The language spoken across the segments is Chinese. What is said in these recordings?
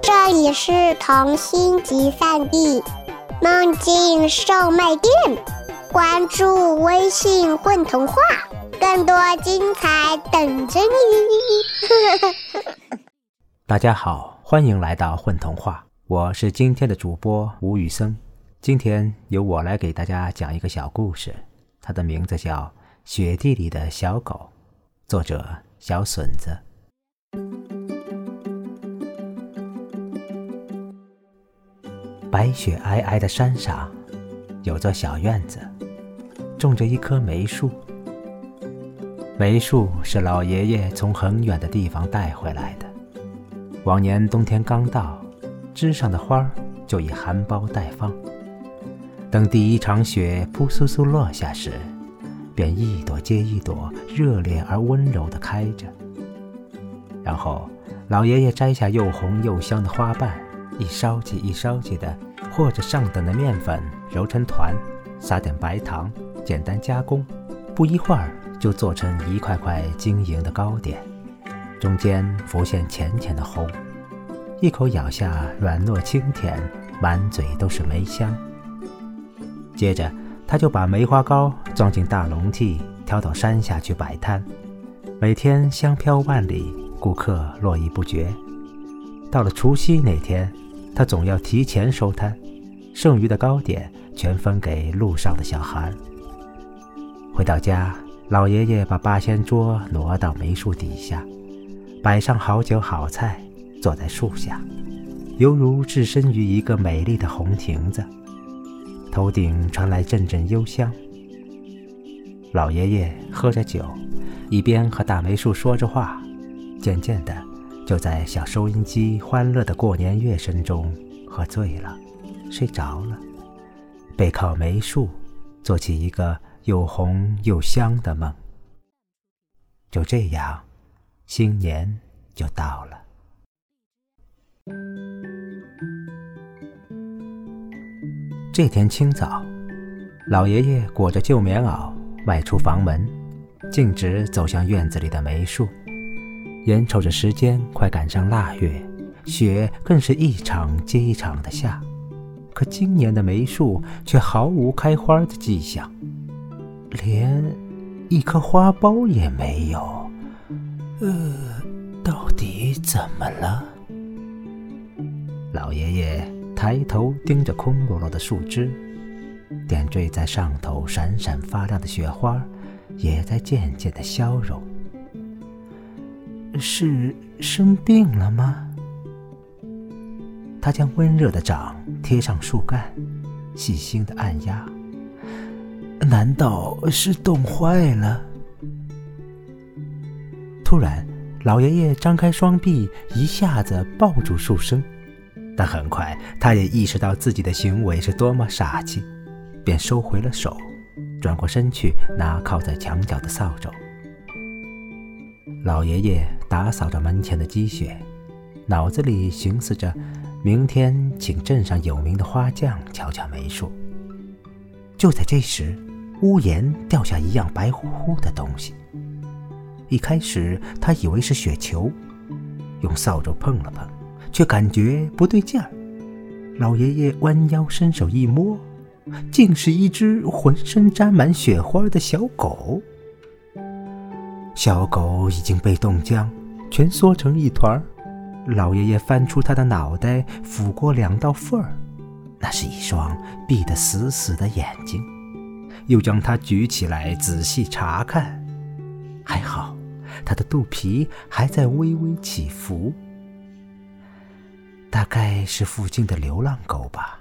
这里是童心集散地，梦境售卖店。关注微信“混童话”，更多精彩等着你。大家好，欢迎来到混童话，我是今天的主播吴宇森。今天由我来给大家讲一个小故事，它的名字叫《雪地里的小狗》，作者小笋子。白雪皑皑的山上，有座小院子，种着一棵梅树。梅树是老爷爷从很远的地方带回来的。往年冬天刚到，枝上的花儿就已含苞待放。等第一场雪扑簌簌落下时，便一朵接一朵热烈而温柔地开着。然后，老爷爷摘下又红又香的花瓣。一烧起一烧起的，和着上等的面粉，揉成团，撒点白糖，简单加工，不一会儿就做成一块块晶莹的糕点，中间浮现浅浅的红，一口咬下软糯清甜，满嘴都是梅香。接着，他就把梅花糕装进大笼屉，挑到山下去摆摊，每天香飘万里，顾客络绎不绝。到了除夕那天。他总要提前收摊，剩余的糕点全分给路上的小孩。回到家，老爷爷把八仙桌挪到梅树底下，摆上好酒好菜，坐在树下，犹如置身于一个美丽的红亭子。头顶传来阵阵幽香。老爷爷喝着酒，一边和大梅树说着话，渐渐的。就在小收音机欢乐的过年乐声中，喝醉了，睡着了，背靠梅树，做起一个又红又香的梦。就这样，新年就到了。这天清早，老爷爷裹着旧棉袄迈出房门，径直走向院子里的梅树。眼瞅着时间快赶上腊月，雪更是一场接一场的下，可今年的梅树却毫无开花的迹象，连一颗花苞也没有。呃，到底怎么了？老爷爷抬头盯着空落落的树枝，点缀在上头闪闪发亮的雪花，也在渐渐的消融。是生病了吗？他将温热的掌贴上树干，细心的按压。难道是冻坏了？突然，老爷爷张开双臂，一下子抱住树身。但很快，他也意识到自己的行为是多么傻气，便收回了手，转过身去拿靠在墙角的扫帚。老爷爷打扫着门前的积雪，脑子里寻思着，明天请镇上有名的花匠瞧瞧梅树。就在这时，屋檐掉下一样白乎乎的东西。一开始他以为是雪球，用扫帚碰了碰，却感觉不对劲儿。老爷爷弯腰伸手一摸，竟是一只浑身沾满雪花的小狗。小狗已经被冻僵，蜷缩成一团儿。老爷爷翻出他的脑袋，抚过两道缝儿，那是一双闭得死死的眼睛。又将它举起来仔细查看，还好，它的肚皮还在微微起伏。大概是附近的流浪狗吧，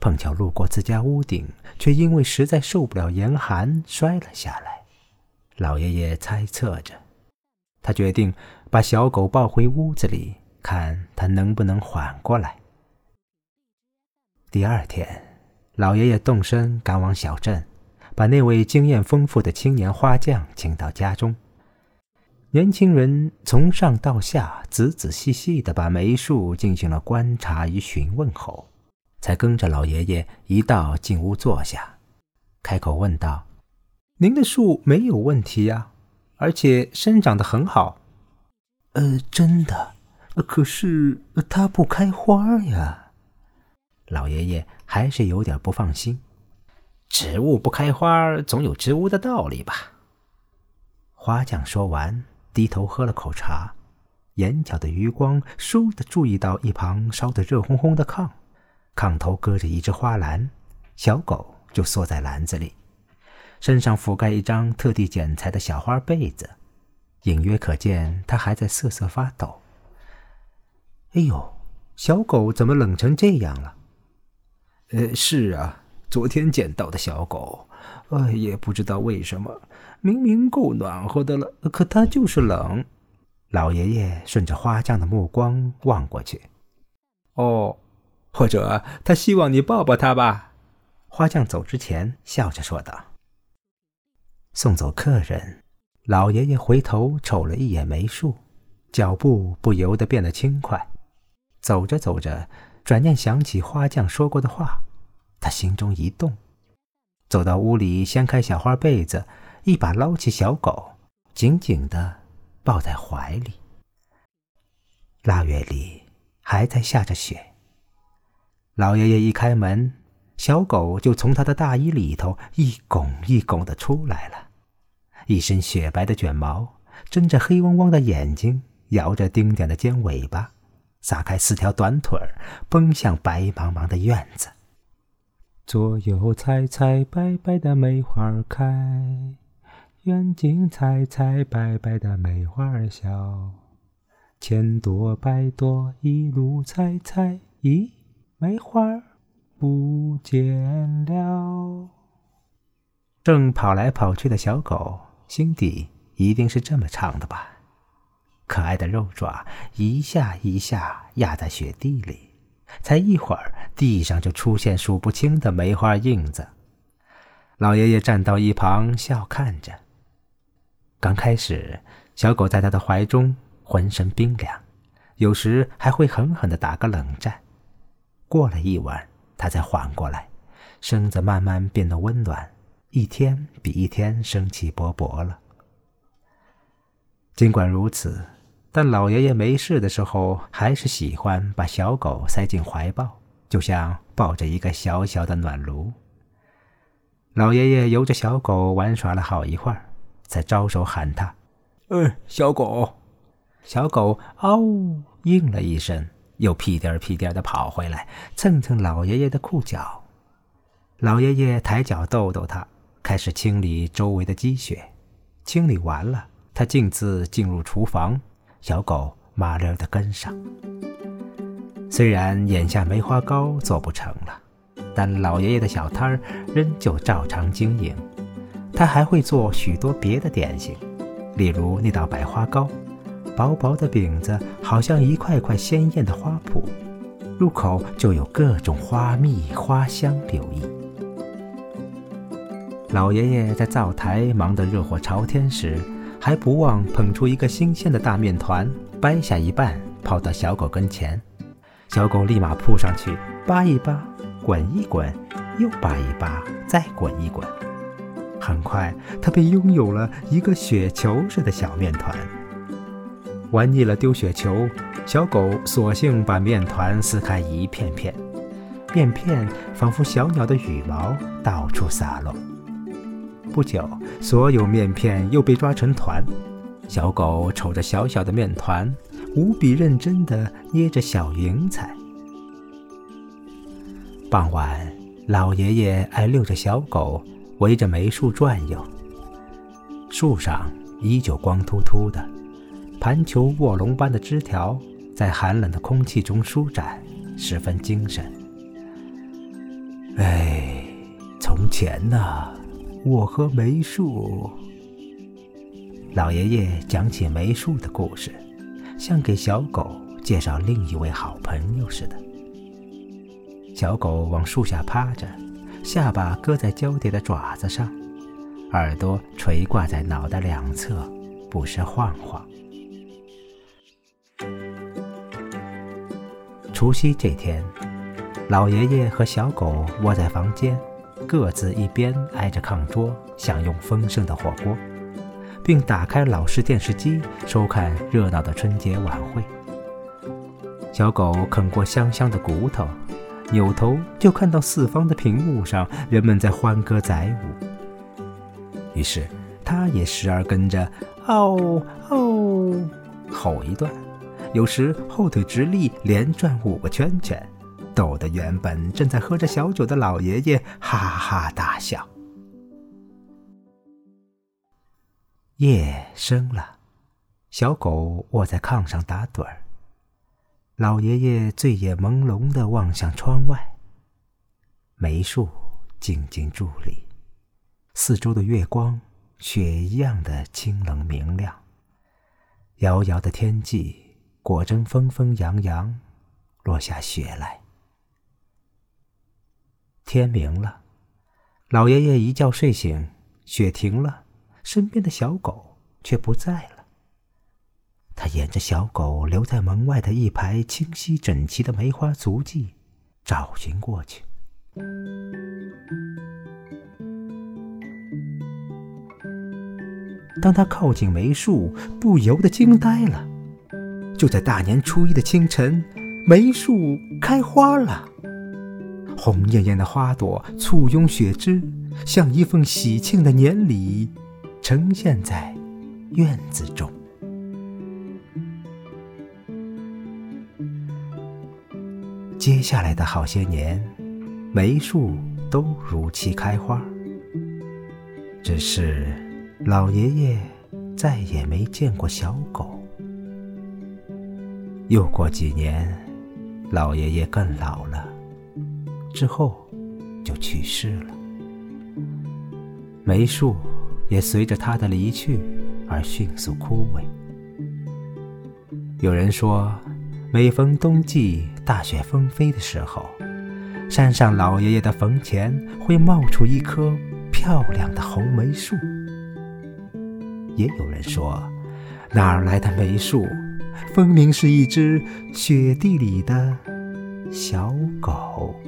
碰巧路过自家屋顶，却因为实在受不了严寒摔了下来。老爷爷猜测着，他决定把小狗抱回屋子里，看它能不能缓过来。第二天，老爷爷动身赶往小镇，把那位经验丰富的青年花匠请到家中。年轻人从上到下仔仔细细地把梅树进行了观察与询问后，才跟着老爷爷一道进屋坐下，开口问道。您的树没有问题呀，而且生长得很好。呃，真的，可是它不开花呀。老爷爷还是有点不放心。植物不开花，总有植物的道理吧？花匠说完，低头喝了口茶，眼角的余光倏地注意到一旁烧得热烘烘的炕，炕头搁着一只花篮，小狗就缩在篮子里，身上覆盖一张特地剪裁的小花被子，隐约可见它还在瑟瑟发抖。哎呦，小狗怎么冷成这样了？呃，是啊。昨天捡到的小狗，呃，也不知道为什么，明明够暖和的了，可它就是冷。老爷爷顺着花匠的目光望过去，哦，或者他希望你抱抱他吧。花匠走之前笑着说道。送走客人，老爷爷回头瞅了一眼梅树，脚步不由得变得轻快。走着走着，转念想起花匠说过的话。他心中一动，走到屋里，掀开小花被子，一把捞起小狗，紧紧的抱在怀里。腊月里还在下着雪。老爷爷一开门，小狗就从他的大衣里头一拱一拱的出来了，一身雪白的卷毛，睁着黑汪汪的眼睛，摇着丁点的尖尾巴，撒开四条短腿儿，奔向白茫茫的院子。左右采采白白的梅花开，远近采采白白的梅花笑。千朵百朵一路采采，咦，梅花不见了。正跑来跑去的小狗，心底一定是这么唱的吧？可爱的肉爪一下一下压在雪地里。才一会儿，地上就出现数不清的梅花印子。老爷爷站到一旁笑看着。刚开始，小狗在他的怀中浑身冰凉，有时还会狠狠地打个冷战。过了一晚，它才缓过来，身子慢慢变得温暖，一天比一天生气勃勃了。尽管如此。但老爷爷没事的时候，还是喜欢把小狗塞进怀抱，就像抱着一个小小的暖炉。老爷爷由着小狗玩耍了好一会儿，才招手喊他：“哎，小狗！”小狗“嗷”应了一声，又屁颠儿屁颠儿的跑回来，蹭蹭老爷爷的裤脚。老爷爷抬脚逗逗它，开始清理周围的积雪。清理完了，他径自进入厨房。小狗麻溜地跟上。虽然眼下梅花糕做不成了，但老爷爷的小摊儿仍旧照常经营。他还会做许多别的点心，例如那道百花糕，薄薄的饼子好像一块块鲜艳的花圃，入口就有各种花蜜花香流溢。老爷爷在灶台忙得热火朝天时。还不忘捧出一个新鲜的大面团，掰下一半抛到小狗跟前，小狗立马扑上去扒一扒，滚一滚，又扒一扒，再滚一滚。很快，它便拥有了一个雪球似的小面团。玩腻了丢雪球，小狗索性把面团撕开一片片，面片仿佛小鸟的羽毛，到处洒落。不久，所有面片又被抓成团。小狗瞅着小小的面团，无比认真地捏着小云彩。傍晚，老爷爷爱遛着小狗围着梅树转悠。树上依旧光秃秃的，盘球卧龙般的枝条在寒冷的空气中舒展，十分精神。哎，从前呢？我和梅树，老爷爷讲起梅树的故事，像给小狗介绍另一位好朋友似的。小狗往树下趴着，下巴搁在交叠的爪子上，耳朵垂挂在脑袋两侧，不时晃晃。除夕这天，老爷爷和小狗窝在房间。各自一边挨着炕桌，享用丰盛的火锅，并打开老式电视机收看热闹的春节晚会。小狗啃过香香的骨头，扭头就看到四方的屏幕上人们在欢歌载舞，于是它也时而跟着“嗷嗷”吼一段，有时后腿直立连转五个圈圈，逗得原本正在喝着小酒的老爷爷哈哈大笑。夜深了，小狗卧在炕上打盹儿。老爷爷醉眼朦胧地望向窗外。梅树静静伫立，四周的月光雪一样的清冷明亮。遥遥的天际，果真纷纷扬扬，落下雪来。天明了，老爷爷一觉睡醒，雪停了，身边的小狗却不在了。他沿着小狗留在门外的一排清晰整齐的梅花足迹找寻过去。当他靠近梅树，不由得惊呆了。就在大年初一的清晨，梅树开花了，红艳艳的花朵簇拥雪枝，像一份喜庆的年礼，呈现在院子中。接下来的好些年，梅树都如期开花。只是老爷爷再也没见过小狗。又过几年，老爷爷更老了，之后就去世了。梅树也随着他的离去而迅速枯萎。有人说。每逢冬季大雪纷飞的时候，山上老爷爷的坟前会冒出一棵漂亮的红梅树。也有人说，哪儿来的梅树，分明是一只雪地里的小狗。